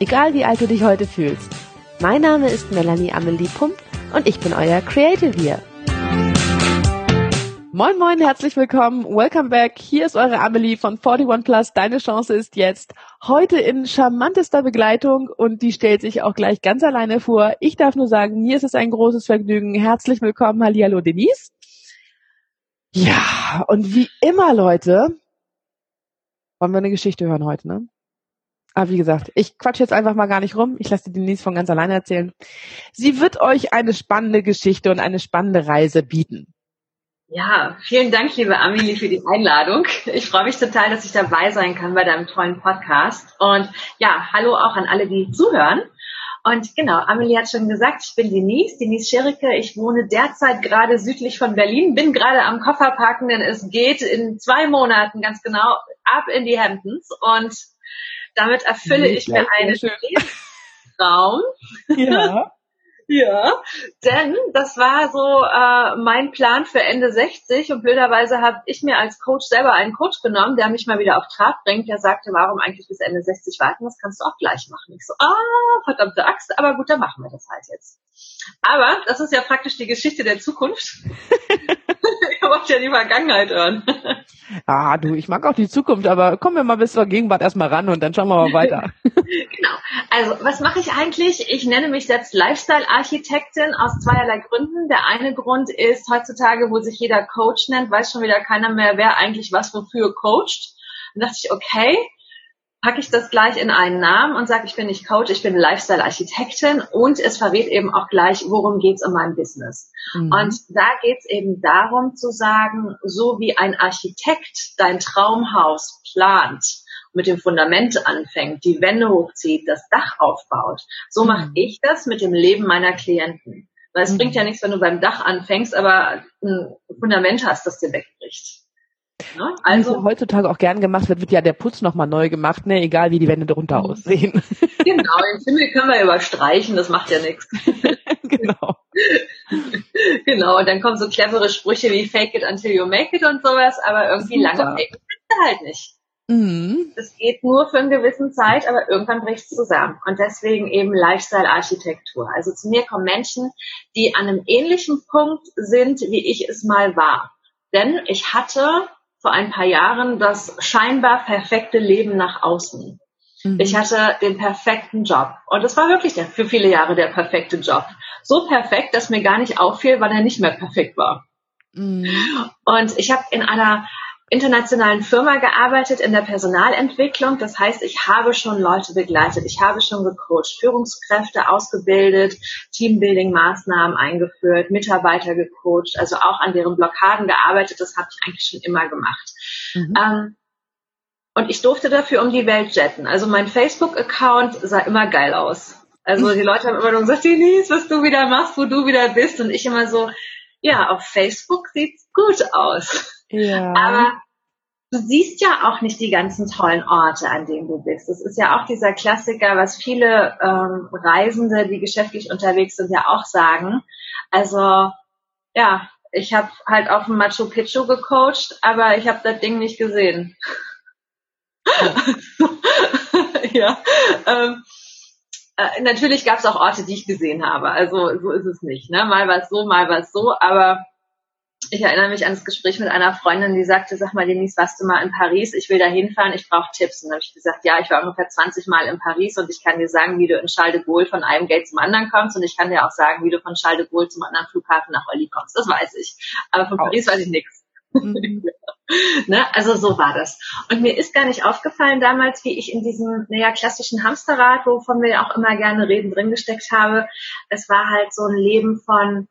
egal wie alt du dich heute fühlst. Mein Name ist Melanie Amelie Pump und ich bin euer Creative hier. Moin moin, herzlich willkommen, welcome back. Hier ist eure Amelie von 41 Plus. Deine Chance ist jetzt. Heute in charmantester Begleitung und die stellt sich auch gleich ganz alleine vor. Ich darf nur sagen, mir ist es ein großes Vergnügen. Herzlich willkommen, Hallihallo Denise. Ja, und wie immer, Leute, wollen wir eine Geschichte hören heute, ne? Aber wie gesagt, ich quatsch jetzt einfach mal gar nicht rum. Ich lasse die Denise von ganz alleine erzählen. Sie wird euch eine spannende Geschichte und eine spannende Reise bieten. Ja, vielen Dank, liebe Amelie, für die Einladung. Ich freue mich total, dass ich dabei sein kann bei deinem tollen Podcast. Und ja, hallo auch an alle, die zuhören. Und genau, Amelie hat schon gesagt, ich bin Denise, Denise Schericke. Ich wohne derzeit gerade südlich von Berlin, bin gerade am Kofferpacken, denn es geht in zwei Monaten ganz genau ab in die Hamptons. Und damit erfülle ich mir einen Lebensraum. Ja. Ja, denn das war so äh, mein Plan für Ende 60 und blöderweise habe ich mir als Coach selber einen Coach genommen, der mich mal wieder auf Trab bringt. Der sagte, warum eigentlich bis Ende 60 warten? Das kannst du auch gleich machen. Ich so, ah, verdammte Axt, aber gut, dann machen wir das halt jetzt. Aber das ist ja praktisch die Geschichte der Zukunft. ich wollte ja die Vergangenheit hören. ah, du, ich mag auch die Zukunft, aber kommen wir mal bis zur Gegenwart erstmal ran und dann schauen wir mal weiter. genau. Also, was mache ich eigentlich? Ich nenne mich selbst Lifestyle-Architektin aus zweierlei Gründen. Der eine Grund ist, heutzutage, wo sich jeder Coach nennt, weiß schon wieder keiner mehr, wer eigentlich was wofür coacht. Dann dachte ich, okay, packe ich das gleich in einen Namen und sage, ich bin nicht Coach, ich bin Lifestyle-Architektin und es verrät eben auch gleich, worum geht's um mein Business. Mhm. Und da geht's eben darum zu sagen, so wie ein Architekt dein Traumhaus plant, mit dem Fundament anfängt, die Wände hochzieht, das Dach aufbaut, so mhm. mache ich das mit dem Leben meiner Klienten. Weil es mhm. bringt ja nichts, wenn du beim Dach anfängst, aber ein Fundament hast, das dir wegbricht. Ne? Also heutzutage auch gern gemacht wird, wird ja der Putz nochmal neu gemacht, ne? egal wie die Wände darunter mhm. aussehen. Genau, den Himmel können wir überstreichen, das macht ja nichts. genau. genau, und dann kommen so clevere Sprüche wie fake it until you make it und sowas, aber irgendwie Super. lange fake it halt nicht. Mhm. Das geht nur für eine gewisse Zeit, aber irgendwann bricht es zusammen. Und deswegen eben Lifestyle-Architektur. Also zu mir kommen Menschen, die an einem ähnlichen Punkt sind, wie ich es mal war. Denn ich hatte vor ein paar Jahren das scheinbar perfekte Leben nach außen. Mhm. Ich hatte den perfekten Job. Und es war wirklich der, für viele Jahre der perfekte Job. So perfekt, dass mir gar nicht auffiel, wann er nicht mehr perfekt war. Mhm. Und ich habe in einer internationalen Firma gearbeitet in der Personalentwicklung. Das heißt, ich habe schon Leute begleitet, ich habe schon gecoacht, Führungskräfte ausgebildet, Teambuilding-Maßnahmen eingeführt, Mitarbeiter gecoacht, also auch an deren Blockaden gearbeitet. Das habe ich eigentlich schon immer gemacht. Mhm. Ähm, und ich durfte dafür um die Welt jetten. Also mein Facebook-Account sah immer geil aus. Also die Leute haben immer nur gesagt, Denise, was du wieder machst, wo du wieder bist. Und ich immer so, ja, auf Facebook sieht's gut aus. Ja. Aber du siehst ja auch nicht die ganzen tollen Orte, an denen du bist. Das ist ja auch dieser Klassiker, was viele ähm, Reisende, die geschäftlich unterwegs sind, ja auch sagen. Also ja, ich habe halt auf dem Machu Picchu gecoacht, aber ich habe das Ding nicht gesehen. ja. Ähm, äh, natürlich gab es auch Orte, die ich gesehen habe. Also so ist es nicht. Ne? Mal was so, mal was so, aber ich erinnere mich an das Gespräch mit einer Freundin, die sagte, sag mal, Denise, warst du mal in Paris? Ich will da hinfahren, ich brauche Tipps. Und dann habe ich gesagt, ja, ich war ungefähr 20 Mal in Paris und ich kann dir sagen, wie du in Charles de Gaulle von einem Gate zum anderen kommst und ich kann dir auch sagen, wie du von Charles de Gaulle zum anderen Flughafen nach Olli kommst. Das weiß ich. Aber von Paris weiß ich nichts. Mhm. ne? Also so war das. Und mir ist gar nicht aufgefallen damals, wie ich in diesem naja, klassischen Hamsterrad, wovon wir auch immer gerne reden, drin gesteckt habe. Es war halt so ein Leben von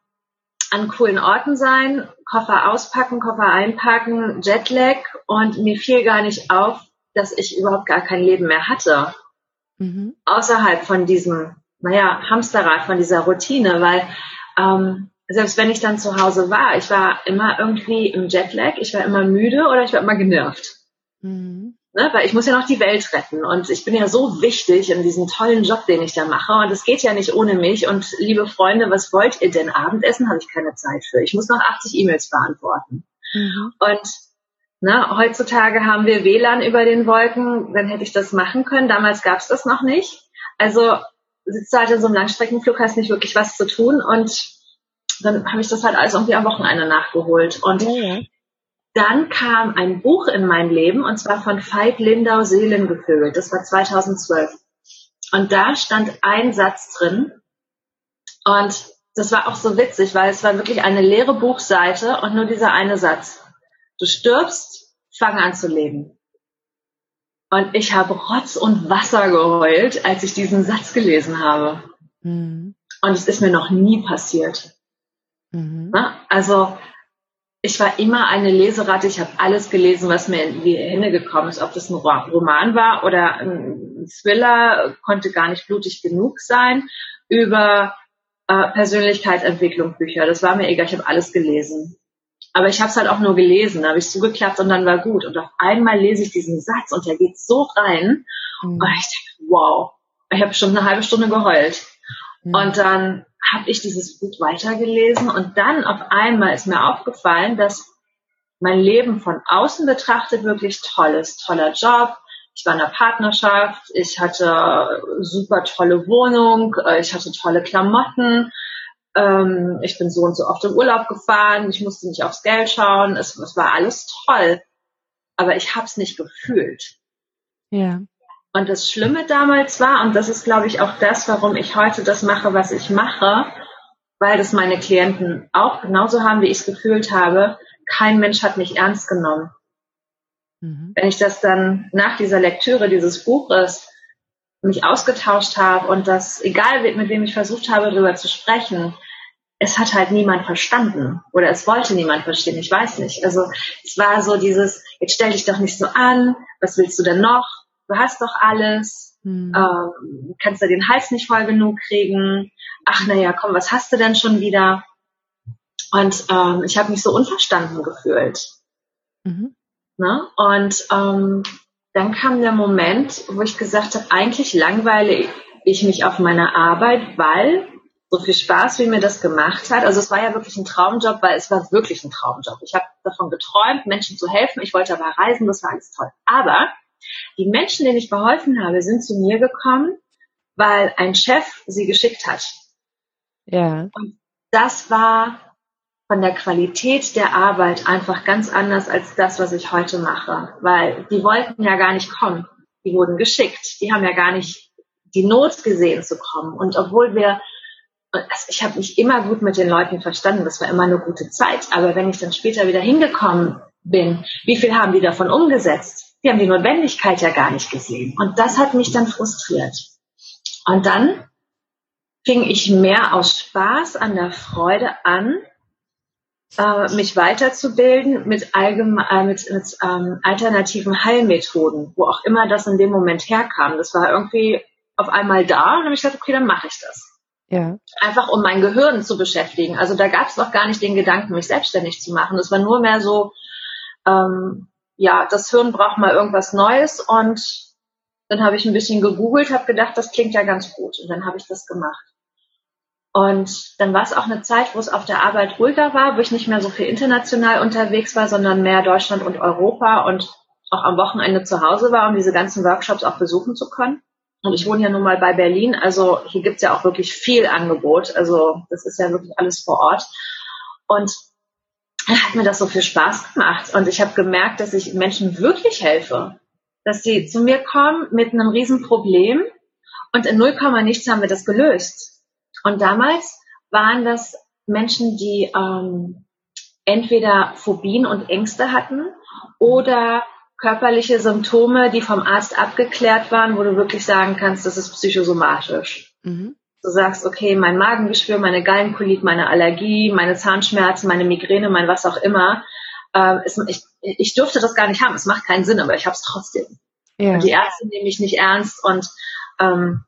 an coolen Orten sein, Koffer auspacken, Koffer einpacken, Jetlag und mir fiel gar nicht auf, dass ich überhaupt gar kein Leben mehr hatte. Mhm. Außerhalb von diesem naja, Hamsterrad, von dieser Routine, weil ähm, selbst wenn ich dann zu Hause war, ich war immer irgendwie im Jetlag, ich war immer müde oder ich war immer genervt. Mhm. Ne, weil ich muss ja noch die Welt retten und ich bin ja so wichtig in diesem tollen Job, den ich da mache und es geht ja nicht ohne mich und liebe Freunde, was wollt ihr denn? Abendessen habe ich keine Zeit für. Ich muss noch 80 E-Mails beantworten. Mhm. Und ne, heutzutage haben wir WLAN über den Wolken, dann hätte ich das machen können. Damals gab es das noch nicht. Also sitzt du halt in so einem Langstreckenflug, hast nicht wirklich was zu tun und dann habe ich das halt alles irgendwie am Wochenende nachgeholt. Und ja, dann kam ein Buch in mein Leben und zwar von Veit Lindau Seelengefühl. Das war 2012. Und da stand ein Satz drin und das war auch so witzig, weil es war wirklich eine leere Buchseite und nur dieser eine Satz. Du stirbst, fang an zu leben. Und ich habe Rotz und Wasser geheult, als ich diesen Satz gelesen habe. Mhm. Und es ist mir noch nie passiert. Mhm. Also ich war immer eine Leseratte. Ich habe alles gelesen, was mir in die Hände gekommen ist. Ob das ein Roman war oder ein Thriller, konnte gar nicht blutig genug sein. Über äh, Persönlichkeitsentwicklung Bücher. Das war mir egal. Ich habe alles gelesen. Aber ich habe es halt auch nur gelesen. Da habe ich zugeklappt und dann war gut. Und auf einmal lese ich diesen Satz und der geht so rein. Mhm. Und ich denke, wow. Ich habe schon eine halbe Stunde geheult. Mhm. Und dann habe ich dieses Buch weitergelesen und dann auf einmal ist mir aufgefallen, dass mein Leben von außen betrachtet wirklich toll ist. Toller Job, ich war in einer Partnerschaft, ich hatte super tolle Wohnung, äh, ich hatte tolle Klamotten, ähm, ich bin so und so oft im Urlaub gefahren, ich musste nicht aufs Geld schauen, es, es war alles toll, aber ich habe es nicht gefühlt. Ja. Und das Schlimme damals war, und das ist, glaube ich, auch das, warum ich heute das mache, was ich mache, weil das meine Klienten auch genauso haben, wie ich es gefühlt habe, kein Mensch hat mich ernst genommen. Mhm. Wenn ich das dann nach dieser Lektüre dieses Buches mich ausgetauscht habe und das, egal mit wem ich versucht habe, darüber zu sprechen, es hat halt niemand verstanden oder es wollte niemand verstehen, ich weiß nicht. Also es war so dieses, jetzt stell dich doch nicht so an, was willst du denn noch? Du hast doch alles, hm. ähm, kannst du den Hals nicht voll genug kriegen, ach naja, komm, was hast du denn schon wieder? Und ähm, ich habe mich so unverstanden gefühlt. Mhm. Ne? Und ähm, dann kam der Moment, wo ich gesagt habe, eigentlich langweile ich mich auf meiner Arbeit, weil so viel Spaß, wie mir das gemacht hat. Also es war ja wirklich ein Traumjob, weil es war wirklich ein Traumjob. Ich habe davon geträumt, Menschen zu helfen. Ich wollte aber reisen, das war alles toll. Aber die Menschen, denen ich geholfen habe, sind zu mir gekommen, weil ein Chef sie geschickt hat. Ja. Und das war von der Qualität der Arbeit einfach ganz anders als das, was ich heute mache, weil die wollten ja gar nicht kommen. Die wurden geschickt. Die haben ja gar nicht die Not gesehen zu kommen. Und obwohl wir, also ich habe mich immer gut mit den Leuten verstanden, das war immer eine gute Zeit. Aber wenn ich dann später wieder hingekommen bin, wie viel haben die davon umgesetzt? Die haben die Notwendigkeit ja gar nicht gesehen. Und das hat mich dann frustriert. Und dann fing ich mehr aus Spaß an der Freude an, äh, mich weiterzubilden mit, allgeme äh, mit, mit ähm, alternativen Heilmethoden, wo auch immer das in dem Moment herkam. Das war irgendwie auf einmal da und dann habe ich gesagt, okay, dann mache ich das. Ja. Einfach um mein Gehirn zu beschäftigen. Also da gab es noch gar nicht den Gedanken, mich selbstständig zu machen. Das war nur mehr so, ähm, ja, das Hirn braucht mal irgendwas Neues und dann habe ich ein bisschen gegoogelt, habe gedacht, das klingt ja ganz gut und dann habe ich das gemacht. Und dann war es auch eine Zeit, wo es auf der Arbeit ruhiger war, wo ich nicht mehr so viel international unterwegs war, sondern mehr Deutschland und Europa und auch am Wochenende zu Hause war, um diese ganzen Workshops auch besuchen zu können. Und ich wohne ja nun mal bei Berlin, also hier gibt's ja auch wirklich viel Angebot. Also das ist ja wirklich alles vor Ort. Und hat mir das so viel Spaß gemacht. Und ich habe gemerkt, dass ich Menschen wirklich helfe. Dass sie zu mir kommen mit einem Riesenproblem und in 0, nichts haben wir das gelöst. Und damals waren das Menschen, die ähm, entweder Phobien und Ängste hatten oder körperliche Symptome, die vom Arzt abgeklärt waren, wo du wirklich sagen kannst, das ist psychosomatisch. Mhm du sagst, okay, mein Magengeschwür, meine Gallenkolit, meine Allergie, meine Zahnschmerzen, meine Migräne, mein was auch immer, äh, es, ich, ich dürfte das gar nicht haben. Es macht keinen Sinn, aber ich habe es trotzdem. Ja. Und die Ärzte nehmen mich nicht ernst und ähm,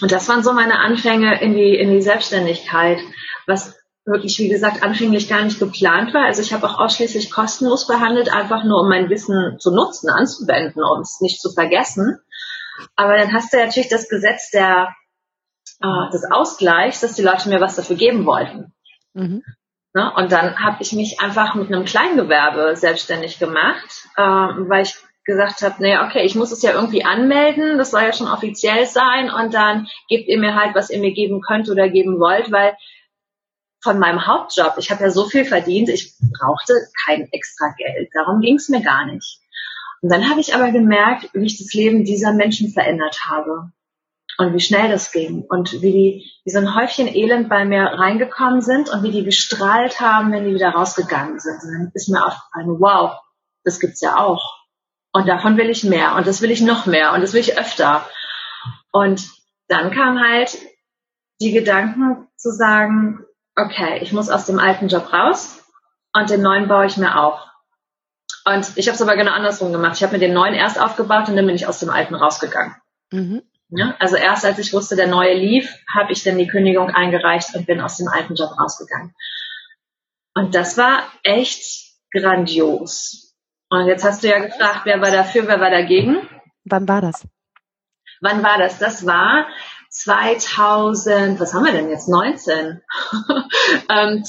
Und das waren so meine Anfänge in die, in die Selbstständigkeit, was wirklich, wie gesagt, anfänglich gar nicht geplant war. Also ich habe auch ausschließlich kostenlos behandelt, einfach nur um mein Wissen zu nutzen, anzuwenden, um es nicht zu vergessen. Aber dann hast du natürlich das Gesetz der, äh, des Ausgleichs, dass die Leute mir was dafür geben wollten. Mhm. Ne? Und dann habe ich mich einfach mit einem Kleingewerbe selbstständig gemacht, äh, weil ich gesagt habe, nee, okay, ich muss es ja irgendwie anmelden, das soll ja schon offiziell sein und dann gebt ihr mir halt, was ihr mir geben könnt oder geben wollt, weil von meinem Hauptjob, ich habe ja so viel verdient, ich brauchte kein extra Geld, darum ging es mir gar nicht. Und dann habe ich aber gemerkt, wie ich das Leben dieser Menschen verändert habe und wie schnell das ging und wie die wie so ein Häufchen Elend bei mir reingekommen sind und wie die gestrahlt haben, wenn die wieder rausgegangen sind. Und dann ist mir aufgefallen, wow, das gibt's ja auch. Und davon will ich mehr und das will ich noch mehr und das will ich öfter. Und dann kam halt die Gedanken zu sagen, okay, ich muss aus dem alten Job raus und den neuen baue ich mir auf. Und ich habe es aber genau andersrum gemacht. Ich habe mir den neuen erst aufgebaut und dann bin ich aus dem alten rausgegangen. Mhm. Ja, also erst als ich wusste, der neue lief, habe ich dann die Kündigung eingereicht und bin aus dem alten Job rausgegangen. Und das war echt grandios. Und jetzt hast du ja gefragt, wer war dafür, wer war dagegen? Wann war das? Wann war das? Das war 2000, was haben wir denn jetzt? 19. ähm,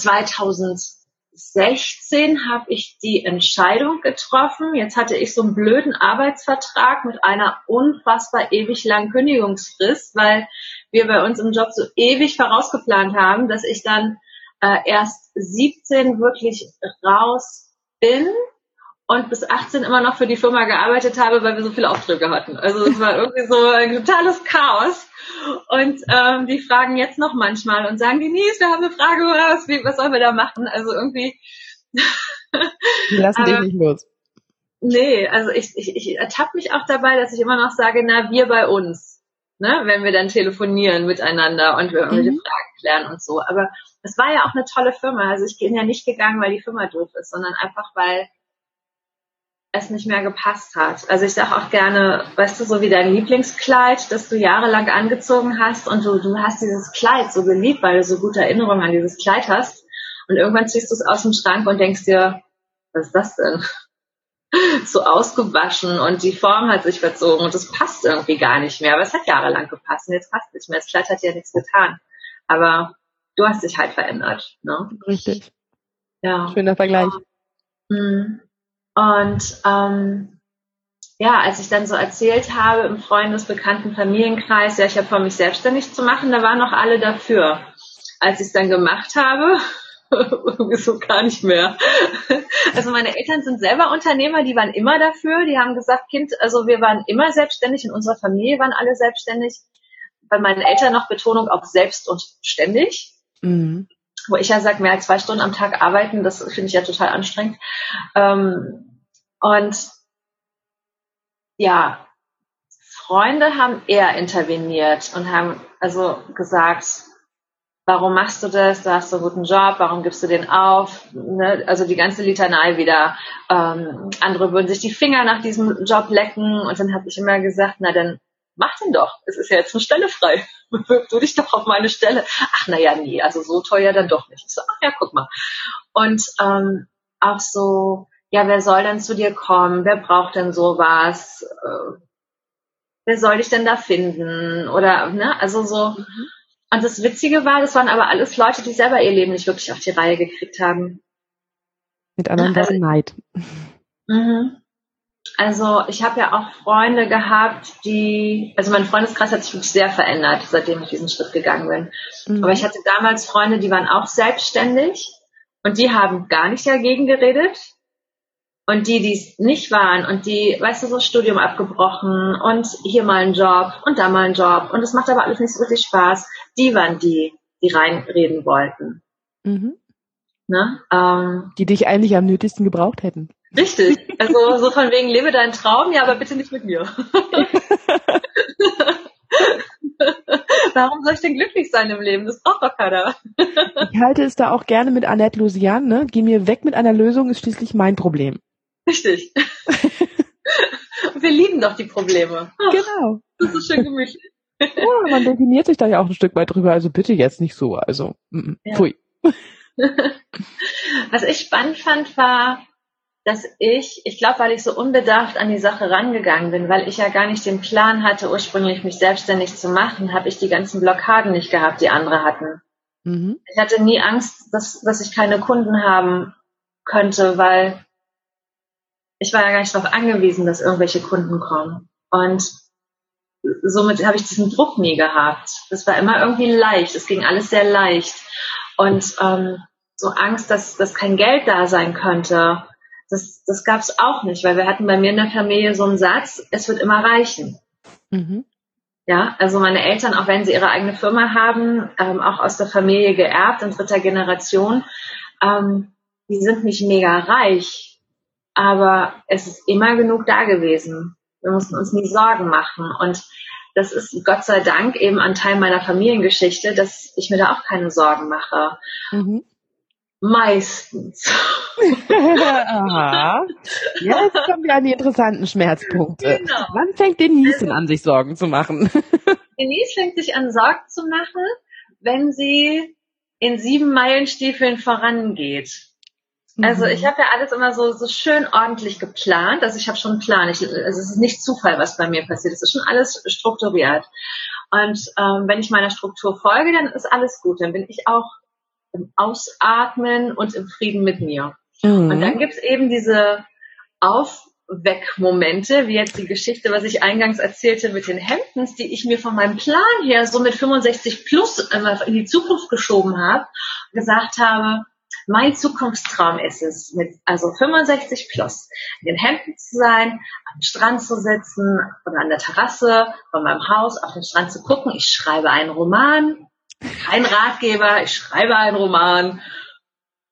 2016 habe ich die Entscheidung getroffen. Jetzt hatte ich so einen blöden Arbeitsvertrag mit einer unfassbar ewig langen Kündigungsfrist, weil wir bei uns im Job so ewig vorausgeplant haben, dass ich dann äh, erst 17 wirklich raus bin und bis 18 immer noch für die Firma gearbeitet habe, weil wir so viele Aufträge hatten. Also es war irgendwie so ein totales Chaos. Und ähm, die fragen jetzt noch manchmal und sagen, Denise, wir haben eine Frage, was, wie, was sollen wir da machen? Also irgendwie. die lassen dich nicht los. Nee, also ich, ich, ich ertappe mich auch dabei, dass ich immer noch sage, na, wir bei uns. Ne, wenn wir dann telefonieren miteinander und wir irgendwelche mhm. Fragen klären und so. Aber es war ja auch eine tolle Firma. Also ich bin ja nicht gegangen, weil die Firma doof ist, sondern einfach, weil es nicht mehr gepasst hat. Also ich sage auch gerne, weißt du, so wie dein Lieblingskleid, das du jahrelang angezogen hast und du, du hast dieses Kleid so geliebt, weil du so gute Erinnerungen an dieses Kleid hast und irgendwann ziehst du es aus dem Schrank und denkst dir, was ist das denn? so ausgewaschen und die Form hat sich verzogen und es passt irgendwie gar nicht mehr. Aber es hat jahrelang gepasst und jetzt passt es nicht mehr. Das Kleid hat ja nichts getan. Aber du hast dich halt verändert. Ne? Richtig. Ja. Schöner Vergleich. Ja. Mhm. Und ähm, ja, als ich dann so erzählt habe im Freundes-, Bekannten-, Familienkreis, ja, ich habe vor, mich selbstständig zu machen, da waren noch alle dafür. Als ich es dann gemacht habe, so gar nicht mehr. Also meine Eltern sind selber Unternehmer, die waren immer dafür. Die haben gesagt, Kind, also wir waren immer selbstständig, in unserer Familie waren alle selbstständig. Bei meinen Eltern noch Betonung auf selbst und ständig. Mhm wo ich ja sage, mehr als zwei Stunden am Tag arbeiten, das finde ich ja total anstrengend. Ähm, und ja, Freunde haben eher interveniert und haben also gesagt, warum machst du das? Du hast so einen guten Job, warum gibst du den auf? Ne? Also die ganze Litanei wieder. Ähm, andere würden sich die Finger nach diesem Job lecken und dann habe ich immer gesagt, na dann mach den doch. Es ist ja jetzt eine Stelle frei. Bewirb du dich doch auf meine Stelle. Ach, naja, nee, also so teuer dann doch nicht. Ich so, ach ja, guck mal. Und ähm, auch so, ja, wer soll denn zu dir kommen? Wer braucht denn sowas? Äh, wer soll dich denn da finden? Oder, ne, also so. Mhm. Und das Witzige war, das waren aber alles Leute, die selber ihr Leben nicht wirklich auf die Reihe gekriegt haben. Mit anderen Worten also, Neid. Mhm. Also ich habe ja auch Freunde gehabt, die, also mein Freundeskreis hat sich wirklich sehr verändert, seitdem ich diesen Schritt gegangen bin. Mhm. Aber ich hatte damals Freunde, die waren auch selbstständig und die haben gar nicht dagegen geredet. Und die, die es nicht waren und die, weißt du, so Studium abgebrochen und hier mal ein Job und da mal ein Job und es macht aber alles nicht so richtig Spaß, die waren die, die reinreden wollten. Mhm. Ne? Ähm, die dich eigentlich am nötigsten gebraucht hätten. Richtig. Also so von wegen, lebe deinen Traum, ja, aber bitte nicht mit mir. Warum soll ich denn glücklich sein im Leben? Das braucht doch keiner. ich halte es da auch gerne mit Annette Lusian, ne? Geh mir weg mit einer Lösung, ist schließlich mein Problem. Richtig. Wir lieben doch die Probleme. Ach, genau. Das ist schön gemütlich. ja, man definiert sich da ja auch ein Stück weit drüber, also bitte jetzt nicht so, also, mm, ja. pfui. Was ich spannend fand, war, dass ich, ich glaube, weil ich so unbedarft an die Sache rangegangen bin, weil ich ja gar nicht den Plan hatte, ursprünglich mich selbstständig zu machen, habe ich die ganzen Blockaden nicht gehabt, die andere hatten. Mhm. Ich hatte nie Angst, dass, dass ich keine Kunden haben könnte, weil ich war ja gar nicht darauf angewiesen, dass irgendwelche Kunden kommen. Und somit habe ich diesen Druck nie gehabt. Das war immer irgendwie leicht. Es ging alles sehr leicht. Und ähm, so Angst, dass, dass kein Geld da sein könnte, das, das gab es auch nicht, weil wir hatten bei mir in der Familie so einen Satz, es wird immer reichen. Mhm. Ja, also meine Eltern, auch wenn sie ihre eigene Firma haben, ähm, auch aus der Familie geerbt in dritter Generation, ähm, die sind nicht mega reich, aber es ist immer genug da gewesen. Wir mussten uns nie Sorgen machen. Und das ist Gott sei Dank eben ein Teil meiner Familiengeschichte, dass ich mir da auch keine Sorgen mache. Mhm. Meistens. Aha. Jetzt kommen wir an die interessanten Schmerzpunkte. Genau. Wann fängt Denise an, sich Sorgen zu machen? Denise fängt sich an, Sorgen zu machen, wenn sie in sieben Meilenstiefeln vorangeht. Also ich mhm. habe ja alles immer so, so schön ordentlich geplant. Also ich habe schon einen Plan. Ich, also es ist nicht Zufall, was bei mir passiert. Es ist schon alles strukturiert. Und ähm, wenn ich meiner Struktur folge, dann ist alles gut. Dann bin ich auch im Ausatmen und im Frieden mit mir. Mhm. Und dann gibt's eben diese Aufweckmomente, wie jetzt die Geschichte, was ich eingangs erzählte mit den Hemdens, die ich mir von meinem Plan her so mit 65 plus in die Zukunft geschoben habe, gesagt habe, mein Zukunftstraum ist es, mit also 65 plus in den Hemden zu sein, am Strand zu sitzen oder an der Terrasse von meinem Haus auf den Strand zu gucken. Ich schreibe einen Roman kein Ratgeber, ich schreibe einen Roman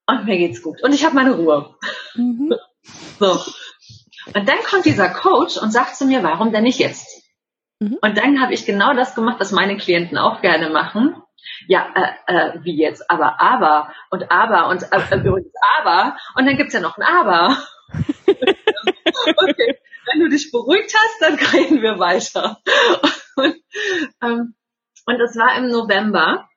und mir geht's gut. Und ich habe meine Ruhe. Mhm. So. Und dann kommt dieser Coach und sagt zu mir, warum denn nicht jetzt? Mhm. Und dann habe ich genau das gemacht, was meine Klienten auch gerne machen. Ja, äh, äh, wie jetzt? Aber, aber und aber und äh, äh übrigens aber. Und dann gibt's ja noch ein Aber. okay, wenn du dich beruhigt hast, dann reden wir weiter. Und, ähm, und das war im November.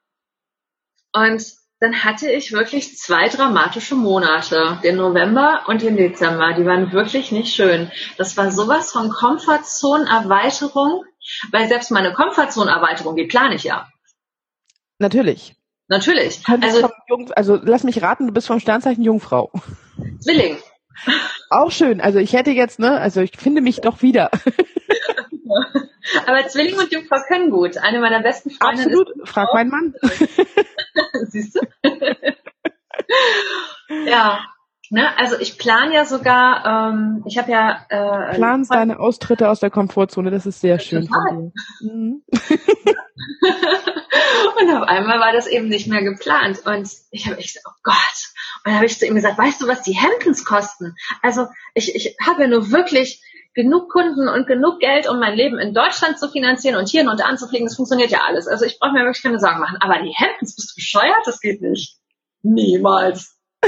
Und dann hatte ich wirklich zwei dramatische Monate, den November und den Dezember. Die waren wirklich nicht schön. Das war sowas von Komfortzonenerweiterung, weil selbst meine Komfortzonenerweiterung, die plane ich ja. Natürlich. Natürlich. Also, also lass mich raten, du bist vom Sternzeichen Jungfrau. Zwilling. Auch schön. Also ich hätte jetzt, ne, also ich finde mich doch wieder. Aber Zwilling und Jungfrau können gut. Eine meiner besten Freundinnen. Absolut. Frag meinen Mann. Siehst du? ja. Ne, also ich plane ja sogar, ähm, ich habe ja äh, Planst deine Austritte aus der Komfortzone, das ist sehr schön von dir. Mhm. und auf einmal war das eben nicht mehr geplant und ich habe echt, oh Gott. Und dann habe ich zu ihm gesagt, weißt du, was die Hemdens kosten? Also ich, ich habe ja nur wirklich genug Kunden und genug Geld, um mein Leben in Deutschland zu finanzieren und hier und da anzufliegen. Das funktioniert ja alles. Also ich brauche mir wirklich keine Sorgen machen. Aber die Hemdens, bist du bescheuert? Das geht nicht. Niemals.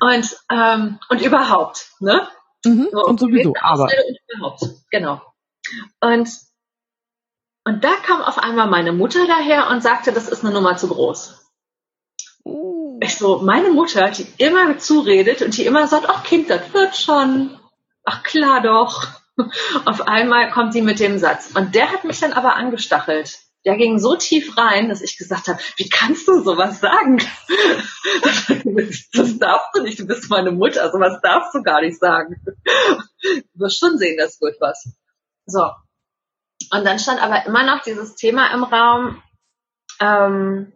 und, ähm, und überhaupt, ne? Mhm, so, und sowieso, aber. Und überhaupt, genau. Und, und da kam auf einmal meine Mutter daher und sagte, das ist eine Nummer zu groß. Uh. Ich so, meine Mutter, die immer zuredet und die immer sagt, ach Kind, das wird schon ach klar doch. Auf einmal kommt sie mit dem Satz. Und der hat mich dann aber angestachelt. Der ging so tief rein, dass ich gesagt habe, wie kannst du sowas sagen? Das darfst du nicht, du bist meine Mutter, sowas darfst du gar nicht sagen. Du wirst schon sehen, das wird was. So. Und dann stand aber immer noch dieses Thema im Raum, ähm,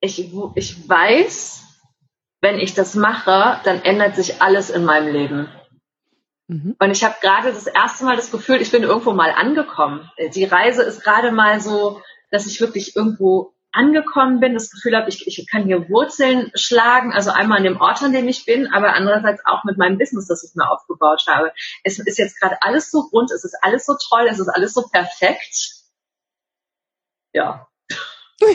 ich, ich weiß, wenn ich das mache, dann ändert sich alles in meinem Leben. Mhm. Und ich habe gerade das erste Mal das Gefühl, ich bin irgendwo mal angekommen. Die Reise ist gerade mal so, dass ich wirklich irgendwo angekommen bin, das Gefühl habe, ich, ich kann hier Wurzeln schlagen, also einmal an dem Ort, an dem ich bin, aber andererseits auch mit meinem Business, das ich mir aufgebaut habe. Es ist jetzt gerade alles so rund, es ist alles so toll, es ist alles so perfekt. Ja.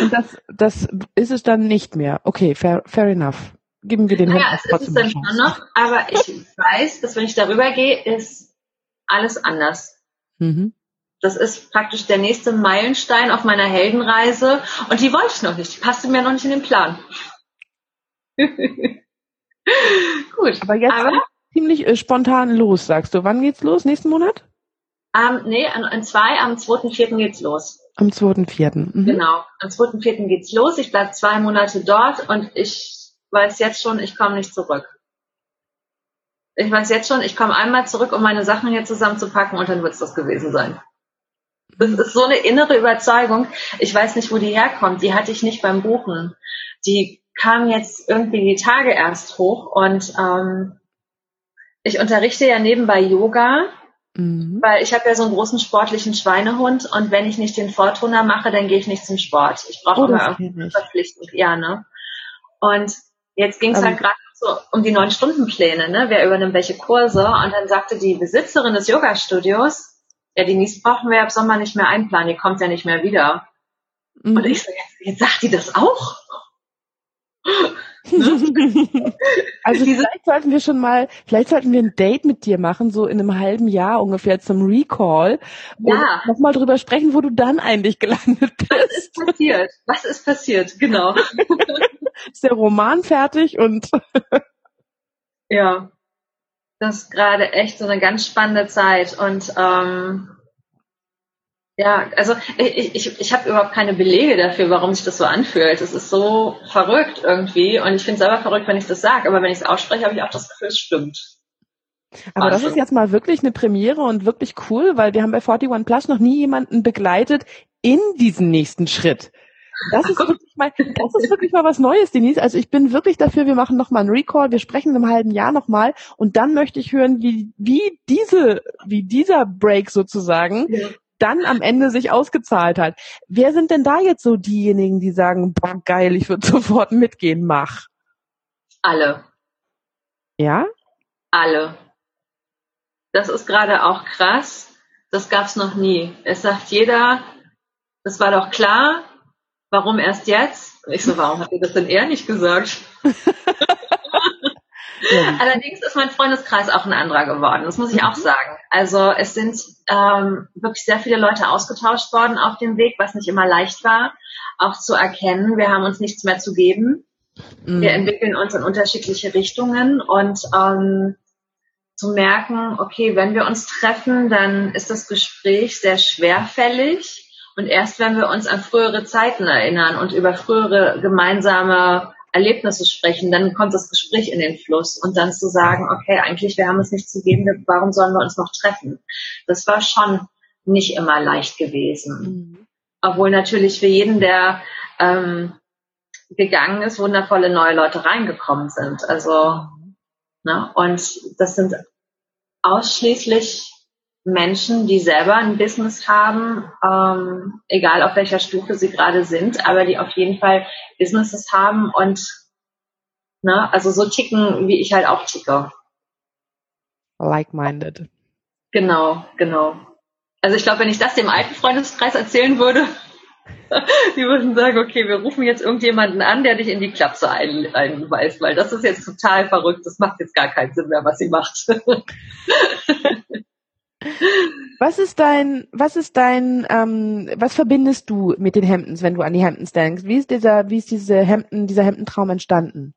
Und das, das ist es dann nicht mehr. Okay, fair, fair enough geben wir den naja, Händen trotzdem ist es dann schon noch, aber ich weiß, dass wenn ich darüber gehe, ist alles anders. Mhm. Das ist praktisch der nächste Meilenstein auf meiner Heldenreise und die wollte ich noch nicht. Die passte mir noch nicht in den Plan. Gut. Aber jetzt aber, ziemlich äh, spontan los, sagst du. Wann geht's los? Nächsten Monat? Ähm, nee, an, an zwei, am 2.4. geht's los. Am 2.4. Mhm. Genau, am 2.4. geht's los. Ich bleib zwei Monate dort und ich weiß jetzt schon, ich komme nicht zurück. Ich weiß jetzt schon, ich komme einmal zurück, um meine Sachen hier zusammenzupacken und dann wird's das gewesen sein. Das ist so eine innere Überzeugung. Ich weiß nicht, wo die herkommt. Die hatte ich nicht beim Buchen. Die kam jetzt irgendwie die Tage erst hoch und ähm, ich unterrichte ja nebenbei Yoga, mhm. weil ich habe ja so einen großen sportlichen Schweinehund und wenn ich nicht den Fortuna mache, dann gehe ich nicht zum Sport. Ich brauche oh, immer Verpflichtung. Ja, ne? Und jetzt ging es halt gerade so um die neun Stundenpläne, ne? Wer übernimmt welche Kurse? Und dann sagte die Besitzerin des Yoga-Studios, ja, die nächsten brauchen wir ab Sommer nicht mehr einplanen, die kommt ja nicht mehr wieder. Mhm. Und ich so, jetzt, jetzt sagt die das auch? also vielleicht sollten wir schon mal, vielleicht sollten wir ein Date mit dir machen, so in einem halben Jahr ungefähr zum Recall. Ja. Und nochmal drüber sprechen, wo du dann eigentlich gelandet bist. Was ist passiert? Was ist passiert? Genau. ist der Roman fertig und ja. Das ist gerade echt so eine ganz spannende Zeit und ähm, ja, also ich, ich, ich habe überhaupt keine Belege dafür, warum sich das so anfühlt. Es ist so verrückt irgendwie und ich finde es selber verrückt, wenn ich das sage, aber wenn ich es ausspreche, habe ich auch das Gefühl, es stimmt. Aber also. das ist jetzt mal wirklich eine Premiere und wirklich cool, weil wir haben bei 41 Plus noch nie jemanden begleitet in diesen nächsten Schritt. Das ist wirklich mal, das ist wirklich mal was Neues, Denise. Also ich bin wirklich dafür, wir machen nochmal einen Recall, wir sprechen in einem halben Jahr nochmal und dann möchte ich hören, wie, wie diese, wie dieser Break sozusagen ja dann am Ende sich ausgezahlt hat. Wer sind denn da jetzt so diejenigen, die sagen, boah, geil, ich würde sofort mitgehen, mach? Alle. Ja? Alle. Das ist gerade auch krass. Das gab's noch nie. Es sagt jeder, das war doch klar. Warum erst jetzt? ich so, warum hat ihr das denn eher nicht gesagt? Ja. Allerdings ist mein Freundeskreis auch ein anderer geworden, das muss ich auch mhm. sagen. Also es sind ähm, wirklich sehr viele Leute ausgetauscht worden auf dem Weg, was nicht immer leicht war, auch zu erkennen, wir haben uns nichts mehr zu geben. Mhm. Wir entwickeln uns in unterschiedliche Richtungen und ähm, zu merken, okay, wenn wir uns treffen, dann ist das Gespräch sehr schwerfällig. Und erst wenn wir uns an frühere Zeiten erinnern und über frühere gemeinsame Erlebnisse sprechen, dann kommt das Gespräch in den Fluss und dann zu sagen, okay, eigentlich, wir haben es nicht zu geben, warum sollen wir uns noch treffen? Das war schon nicht immer leicht gewesen. Mhm. Obwohl natürlich für jeden, der ähm, gegangen ist, wundervolle neue Leute reingekommen sind. Also, ne, und das sind ausschließlich Menschen, die selber ein Business haben, ähm, egal auf welcher Stufe sie gerade sind, aber die auf jeden Fall Businesses haben und ne, also so ticken, wie ich halt auch ticke. Like-minded. Genau, genau. Also ich glaube, wenn ich das dem alten Freundeskreis erzählen würde, die würden sagen, okay, wir rufen jetzt irgendjemanden an, der dich in die Klapse ein, einweist, weil das ist jetzt total verrückt, das macht jetzt gar keinen Sinn mehr, was sie macht. Was ist dein, was ist dein, ähm, was verbindest du mit den Hemdens, wenn du an die Hemdens denkst? Wie ist dieser, wie ist diese Hemden, dieser Hemdentraum entstanden?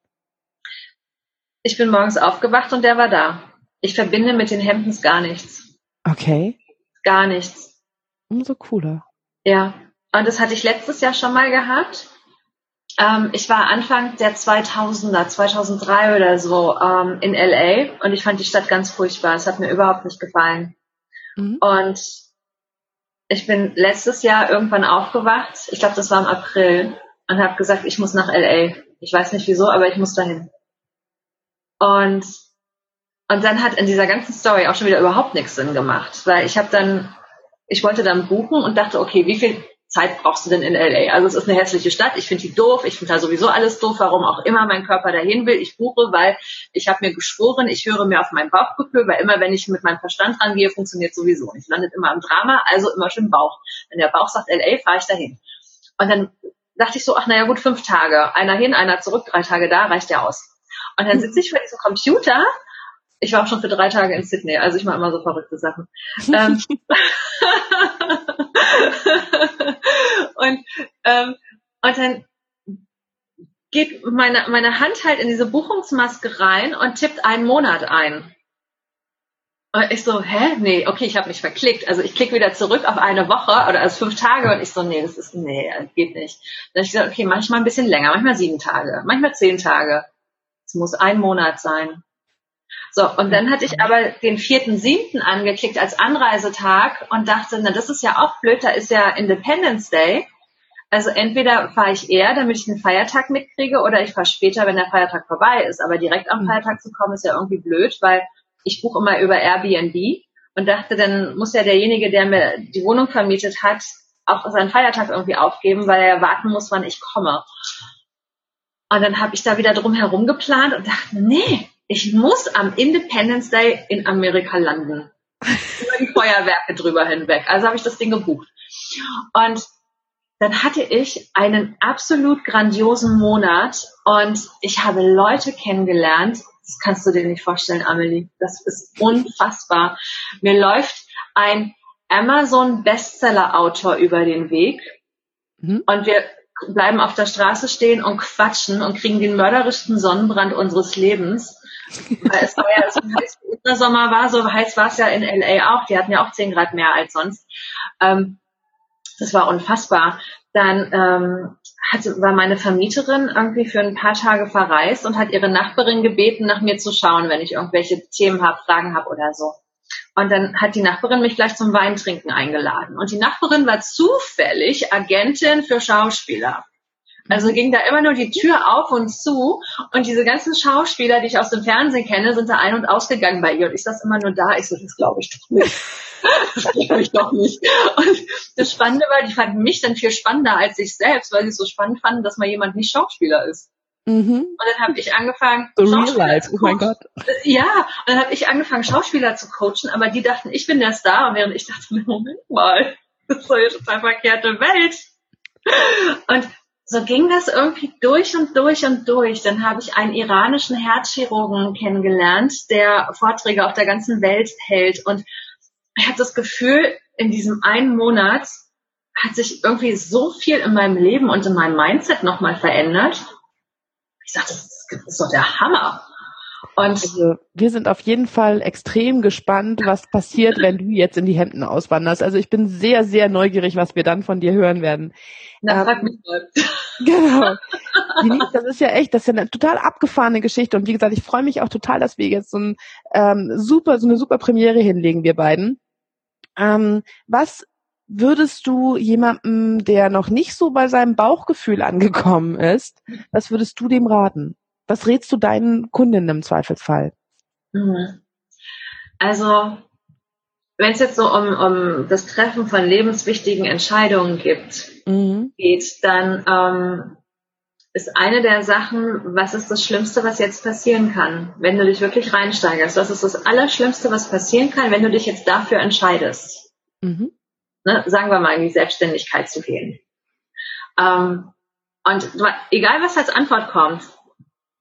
Ich bin morgens aufgewacht und der war da. Ich verbinde mit den Hemdens gar nichts. Okay. Gar nichts. Umso cooler. Ja. Und das hatte ich letztes Jahr schon mal gehabt. Ähm, ich war Anfang der 2000er, 2003 oder so ähm, in LA und ich fand die Stadt ganz furchtbar. Es hat mir überhaupt nicht gefallen. Mhm. Und ich bin letztes Jahr irgendwann aufgewacht, ich glaube, das war im April, und habe gesagt, ich muss nach LA. Ich weiß nicht wieso, aber ich muss dahin. Und und dann hat in dieser ganzen Story auch schon wieder überhaupt nichts Sinn gemacht, weil ich habe dann, ich wollte dann buchen und dachte, okay, wie viel Zeit brauchst du denn in LA? Also es ist eine hässliche Stadt, ich finde die doof, ich finde da sowieso alles doof, warum auch immer mein Körper dahin will. Ich buche, weil ich habe mir geschworen, ich höre mir auf mein Bauchgefühl, weil immer wenn ich mit meinem Verstand rangehe, funktioniert sowieso. Ich landet immer im Drama, also immer schön Bauch. Wenn der Bauch sagt LA, fahre ich dahin. Und dann dachte ich so, ach naja gut, fünf Tage. Einer hin, einer zurück, drei Tage da, reicht ja aus. Und dann sitze ich vor diesem Computer Ich war auch schon für drei Tage in Sydney, also ich mache immer so verrückte Sachen. ähm, und, ähm, und dann geht meine, meine Hand halt in diese Buchungsmaske rein und tippt einen Monat ein. Und ich so, hä? Nee, okay, ich habe mich verklickt. Also ich klicke wieder zurück auf eine Woche oder also fünf Tage und ich so, nee, das ist, nee, geht nicht. Dann ich gesagt, okay, manchmal ein bisschen länger, manchmal sieben Tage, manchmal zehn Tage. Es muss ein Monat sein. So, und dann hatte ich aber den vierten, siebten angeklickt als Anreisetag und dachte, na, das ist ja auch blöd, da ist ja Independence Day. Also entweder fahre ich eher, damit ich den Feiertag mitkriege, oder ich fahre später, wenn der Feiertag vorbei ist. Aber direkt am mhm. Feiertag zu kommen, ist ja irgendwie blöd, weil ich buche immer über Airbnb und dachte, dann muss ja derjenige, der mir die Wohnung vermietet hat, auch seinen Feiertag irgendwie aufgeben, weil er warten muss, wann ich komme. Und dann habe ich da wieder drum herum geplant und dachte, nee, ich muss am Independence Day in Amerika landen. Über die Feuerwerke drüber hinweg. Also habe ich das Ding gebucht. Und dann hatte ich einen absolut grandiosen Monat und ich habe Leute kennengelernt. Das kannst du dir nicht vorstellen, Amelie. Das ist unfassbar. Mir läuft ein Amazon Bestseller Autor über den Weg mhm. und wir bleiben auf der Straße stehen und quatschen und kriegen den mörderischsten Sonnenbrand unseres Lebens. Weil es war ja so heiß wie der Sommer war, so heiß war es ja in LA auch. Die hatten ja auch 10 Grad mehr als sonst. Ähm, das war unfassbar. Dann ähm, hatte, war meine Vermieterin irgendwie für ein paar Tage verreist und hat ihre Nachbarin gebeten, nach mir zu schauen, wenn ich irgendwelche Themen habe, Fragen habe oder so. Und dann hat die Nachbarin mich gleich zum Weintrinken eingeladen. Und die Nachbarin war zufällig Agentin für Schauspieler. Also ging da immer nur die Tür auf und zu und diese ganzen Schauspieler, die ich aus dem Fernsehen kenne, sind da ein- und ausgegangen bei ihr und ich saß immer nur da. Ich so, das glaube ich doch nicht. Das glaube ich doch nicht. Und das Spannende war, die fanden mich dann viel spannender als ich selbst, weil sie es so spannend fanden, dass mal jemand nicht Schauspieler ist. Mhm. Und dann habe ich angefangen, so real life. Oh mein Gott. Ja, und dann habe ich angefangen, Schauspieler zu coachen, aber die dachten, ich bin der Star, und während ich dachte, Moment mal, das ist doch eine total verkehrte Welt. Und so ging das irgendwie durch und durch und durch. Dann habe ich einen iranischen Herzchirurgen kennengelernt, der Vorträge auf der ganzen Welt hält. Und ich habe das Gefühl, in diesem einen Monat hat sich irgendwie so viel in meinem Leben und in meinem Mindset nochmal verändert. Ich sage, das ist doch der Hammer. Und also, wir sind auf jeden Fall extrem gespannt, was passiert, wenn du jetzt in die Hemden auswanderst. Also ich bin sehr, sehr neugierig, was wir dann von dir hören werden. Na, ähm, frag mich mal. Genau. das ist ja echt, das ist ja eine total abgefahrene Geschichte. Und wie gesagt, ich freue mich auch total, dass wir jetzt so ein ähm, super, so eine super Premiere hinlegen, wir beiden. Ähm, was würdest du jemandem, der noch nicht so bei seinem Bauchgefühl angekommen ist, was würdest du dem raten? Was rätst du deinen Kundinnen im Zweifelsfall? Mhm. Also, wenn es jetzt so um, um das Treffen von lebenswichtigen Entscheidungen gibt, mhm. geht, dann ähm, ist eine der Sachen, was ist das Schlimmste, was jetzt passieren kann, wenn du dich wirklich reinsteigerst? Was ist das Allerschlimmste, was passieren kann, wenn du dich jetzt dafür entscheidest? Mhm. Ne, sagen wir mal, in die Selbstständigkeit zu gehen. Ähm, und egal, was als Antwort kommt,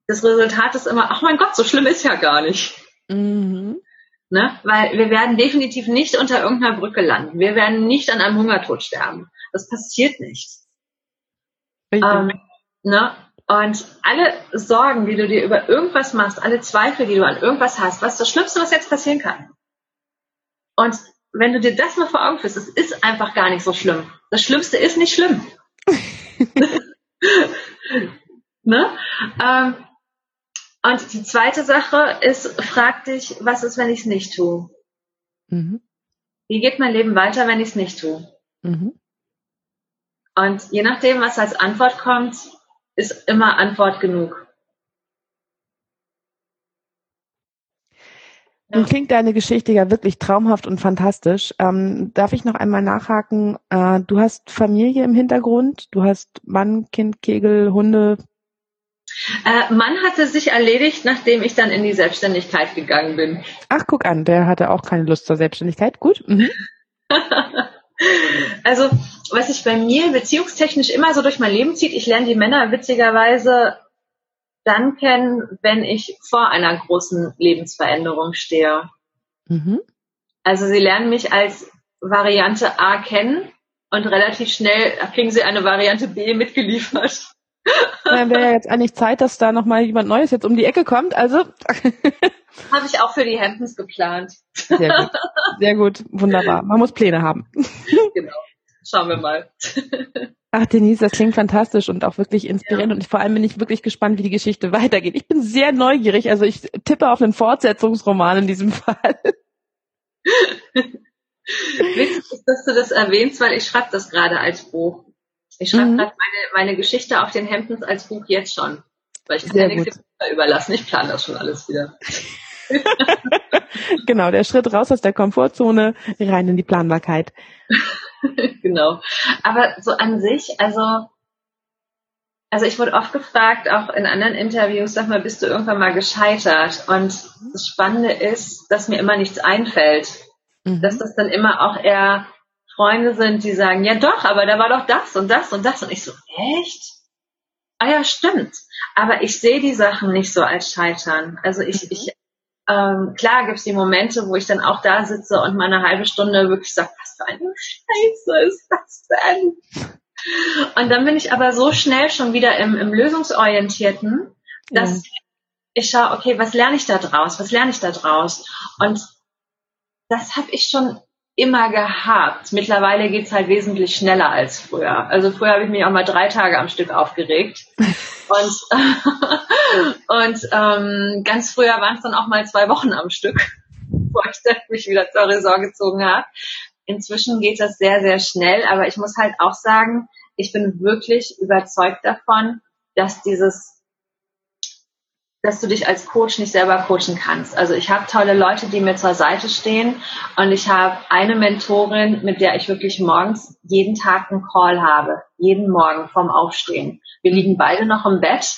das Resultat ist immer, ach mein Gott, so schlimm ist ja gar nicht. Mhm. Ne? Weil wir werden definitiv nicht unter irgendeiner Brücke landen. Wir werden nicht an einem Hungertod sterben. Das passiert nicht. Ähm, ne? Und alle Sorgen, die du dir über irgendwas machst, alle Zweifel, die du an irgendwas hast, was ist das Schlimmste, was jetzt passieren kann? Und wenn du dir das mal vor Augen führst, es ist einfach gar nicht so schlimm. Das Schlimmste ist nicht schlimm. ne? Ähm, und die zweite Sache ist, frag dich, was ist, wenn ich es nicht tue? Mhm. Wie geht mein Leben weiter, wenn ich es nicht tue? Mhm. Und je nachdem, was als Antwort kommt, ist immer Antwort genug. Nun klingt deine Geschichte ja wirklich traumhaft und fantastisch. Ähm, darf ich noch einmal nachhaken? Äh, du hast Familie im Hintergrund, du hast Mann, Kind, Kegel, Hunde, äh, Mann hatte sich erledigt, nachdem ich dann in die Selbstständigkeit gegangen bin. Ach, guck an, der hatte auch keine Lust zur Selbstständigkeit. Gut. Mhm. also, was sich bei mir beziehungstechnisch immer so durch mein Leben zieht, ich lerne die Männer witzigerweise dann kennen, wenn ich vor einer großen Lebensveränderung stehe. Mhm. Also sie lernen mich als Variante A kennen und relativ schnell kriegen sie eine Variante B mitgeliefert. Dann wäre ja jetzt eigentlich Zeit, dass da nochmal jemand Neues jetzt um die Ecke kommt. Also habe ich auch für die Hemdens geplant. Sehr gut. Sehr gut, wunderbar. Man muss Pläne haben. Genau. Schauen wir mal. Ach, Denise, das klingt fantastisch und auch wirklich inspirierend. Ja. Und vor allem bin ich wirklich gespannt, wie die Geschichte weitergeht. Ich bin sehr neugierig. Also ich tippe auf einen Fortsetzungsroman in diesem Fall. Witzig ist, dass du das erwähnst, weil ich schreibe das gerade als Buch. Ich schreibe mhm. gerade meine, meine Geschichte auf den Hemdens als Buch jetzt schon. Weil ich kann Sehr ja nichts überlassen. Ich plane das schon alles wieder. genau, der Schritt raus aus der Komfortzone, rein in die Planbarkeit. genau. Aber so an sich, also, also ich wurde oft gefragt, auch in anderen Interviews, sag mal, bist du irgendwann mal gescheitert? Und das Spannende ist, dass mir immer nichts einfällt. Mhm. Dass das dann immer auch eher Freunde sind, die sagen, ja doch, aber da war doch das und das und das. Und ich so, echt? Ah ja, stimmt. Aber ich sehe die Sachen nicht so als Scheitern. Also ich, mhm. ich ähm, klar gibt's die Momente, wo ich dann auch da sitze und mal eine halbe Stunde wirklich sage, was für eine Scheiße ist das denn? Und dann bin ich aber so schnell schon wieder im, im Lösungsorientierten, dass ja. ich schaue, okay, was lerne ich da draus? Was lerne ich da draus? Und das habe ich schon immer gehabt. Mittlerweile geht's halt wesentlich schneller als früher. Also früher habe ich mich auch mal drei Tage am Stück aufgeregt. Und, und ähm, ganz früher waren es dann auch mal zwei Wochen am Stück, wo ich dann mich wieder zur Raison gezogen habe. Inzwischen geht das sehr, sehr schnell, aber ich muss halt auch sagen, ich bin wirklich überzeugt davon, dass dieses dass du dich als Coach nicht selber coachen kannst. Also ich habe tolle Leute, die mir zur Seite stehen und ich habe eine Mentorin, mit der ich wirklich morgens jeden Tag einen Call habe, jeden Morgen vorm Aufstehen. Wir liegen beide noch im Bett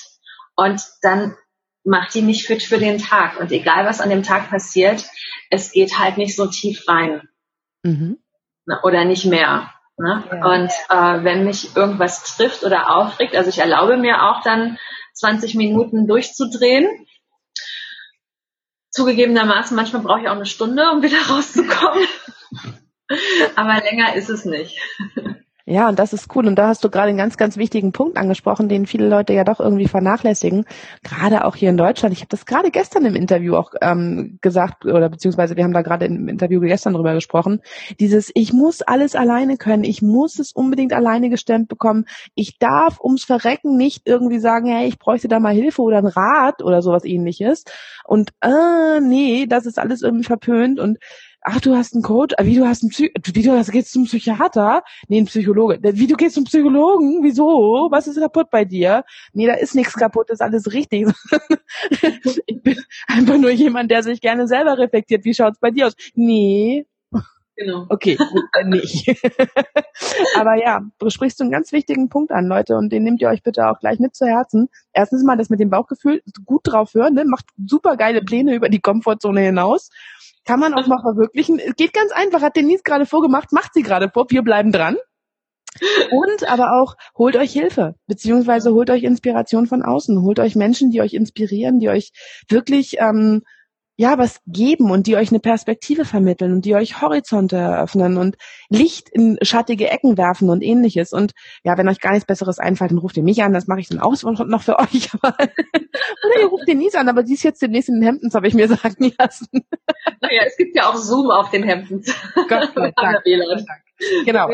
und dann macht die mich fit für den Tag und egal was an dem Tag passiert, es geht halt nicht so tief rein mhm. oder nicht mehr. Ne? Ja. Und äh, wenn mich irgendwas trifft oder aufregt, also ich erlaube mir auch dann 20 Minuten durchzudrehen. Zugegebenermaßen, manchmal brauche ich auch eine Stunde, um wieder rauszukommen. Aber länger ist es nicht. Ja, und das ist cool. Und da hast du gerade einen ganz, ganz wichtigen Punkt angesprochen, den viele Leute ja doch irgendwie vernachlässigen. Gerade auch hier in Deutschland. Ich habe das gerade gestern im Interview auch ähm, gesagt, oder beziehungsweise wir haben da gerade im Interview gestern drüber gesprochen. Dieses, ich muss alles alleine können. Ich muss es unbedingt alleine gestemmt bekommen. Ich darf ums Verrecken nicht irgendwie sagen, hey, ich bräuchte da mal Hilfe oder ein Rat oder sowas ähnliches. Und äh, nee, das ist alles irgendwie verpönt und ach, du hast einen Coach, wie du hast einen Psy wie du hast, gehst zum Psychiater? Nee, ein Psychologe. Wie du gehst zum Psychologen? Wieso? Was ist kaputt bei dir? Nee, da ist nichts kaputt, ist alles richtig. ich bin einfach nur jemand, der sich gerne selber reflektiert. Wie schaut's bei dir aus? Nee. Genau. Okay, gut, dann nicht. Aber ja, du sprichst einen ganz wichtigen Punkt an, Leute, und den nehmt ihr euch bitte auch gleich mit zu Herzen. Erstens mal das mit dem Bauchgefühl, gut drauf hören, ne? macht super geile Pläne über die Komfortzone hinaus kann man auch mal verwirklichen. Es geht ganz einfach, hat Denise gerade vorgemacht, macht sie gerade vor, wir bleiben dran. Und aber auch, holt euch Hilfe, beziehungsweise holt euch Inspiration von außen, holt euch Menschen, die euch inspirieren, die euch wirklich ähm, ja was geben und die euch eine Perspektive vermitteln und die euch Horizonte eröffnen und Licht in schattige Ecken werfen und ähnliches. Und ja, wenn euch gar nichts Besseres einfällt, dann ruft ihr mich an, das mache ich dann auch noch für euch. Oder ihr ruft Denise an, aber die ist jetzt demnächst in den Hemdens, habe ich mir sagen lassen. Naja, es gibt ja auch Zoom auf den Hemdens. Gott sei Dank. Genau.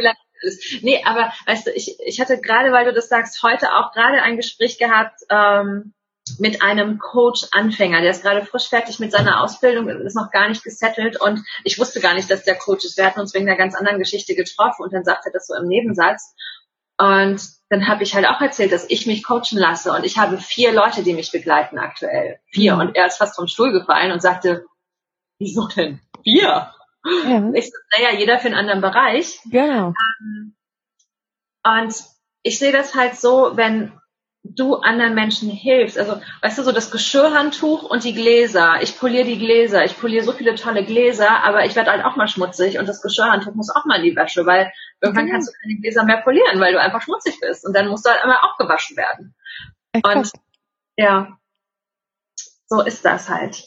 Nee, aber weißt du, ich, ich hatte gerade, weil du das sagst, heute auch gerade ein Gespräch gehabt, ähm, mit einem Coach-Anfänger, der ist gerade frisch fertig mit seiner Ausbildung, ist noch gar nicht gesettelt und ich wusste gar nicht, dass der Coach ist. Wir hatten uns wegen einer ganz anderen Geschichte getroffen und dann sagte er das so im Nebensatz. Und dann habe ich halt auch erzählt, dass ich mich coachen lasse und ich habe vier Leute, die mich begleiten aktuell. Vier. Mhm. Und er ist fast vom Stuhl gefallen und sagte, wieso denn vier? Ja. Ich so, naja, jeder für einen anderen Bereich. Genau. Ähm, und ich sehe das halt so, wenn du anderen Menschen hilfst. Also, weißt du, so das Geschirrhandtuch und die Gläser. Ich poliere die Gläser. Ich poliere so viele tolle Gläser, aber ich werde halt auch mal schmutzig und das Geschirrhandtuch muss auch mal in die Wäsche, weil irgendwann mhm. kannst du keine Gläser mehr polieren, weil du einfach schmutzig bist und dann musst du halt immer auch gewaschen werden. Exakt. Und ja, so ist das halt.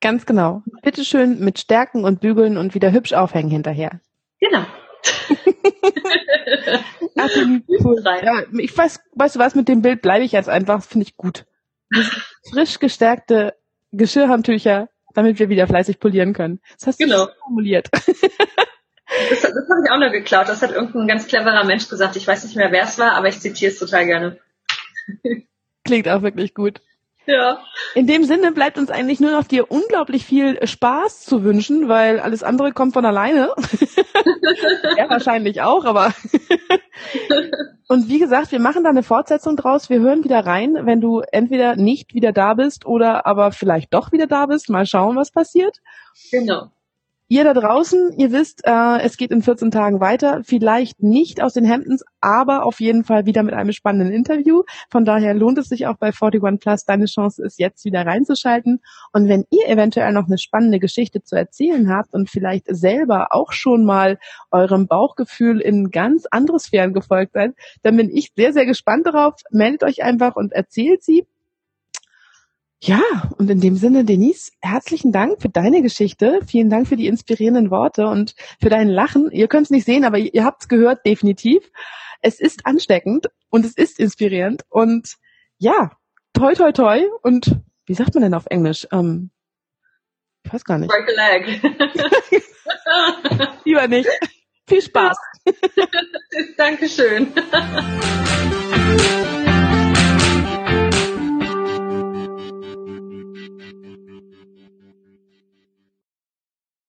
Ganz genau. Bitteschön mit Stärken und Bügeln und wieder hübsch aufhängen hinterher. Genau. Ach, cool. ja, ich weiß, weißt du was, mit dem Bild bleibe ich jetzt einfach, finde ich gut. Frisch gestärkte Geschirrhandtücher, damit wir wieder fleißig polieren können. Das hast genau. du formuliert. Das, das habe ich auch noch geklaut. Das hat irgendein ganz cleverer Mensch gesagt. Ich weiß nicht mehr, wer es war, aber ich zitiere es total gerne. Klingt auch wirklich gut. Ja. In dem Sinne bleibt uns eigentlich nur noch dir unglaublich viel Spaß zu wünschen, weil alles andere kommt von alleine. ja, wahrscheinlich auch, aber. Und wie gesagt, wir machen da eine Fortsetzung draus. Wir hören wieder rein, wenn du entweder nicht wieder da bist oder aber vielleicht doch wieder da bist. Mal schauen, was passiert. Genau. Ihr da draußen, ihr wisst, äh, es geht in 14 Tagen weiter. Vielleicht nicht aus den Hemdens, aber auf jeden Fall wieder mit einem spannenden Interview. Von daher lohnt es sich auch bei 41 Plus. Deine Chance ist jetzt wieder reinzuschalten. Und wenn ihr eventuell noch eine spannende Geschichte zu erzählen habt und vielleicht selber auch schon mal eurem Bauchgefühl in ganz andere Sphären gefolgt seid, dann bin ich sehr, sehr gespannt darauf. Meldet euch einfach und erzählt sie. Ja, und in dem Sinne, Denise, herzlichen Dank für deine Geschichte. Vielen Dank für die inspirierenden Worte und für dein Lachen. Ihr könnt es nicht sehen, aber ihr habt es gehört, definitiv. Es ist ansteckend und es ist inspirierend. Und ja, toi, toi, toi. Und wie sagt man denn auf Englisch? Ähm, ich weiß gar nicht. Break a leg. Lieber nicht. Viel Spaß. Dankeschön.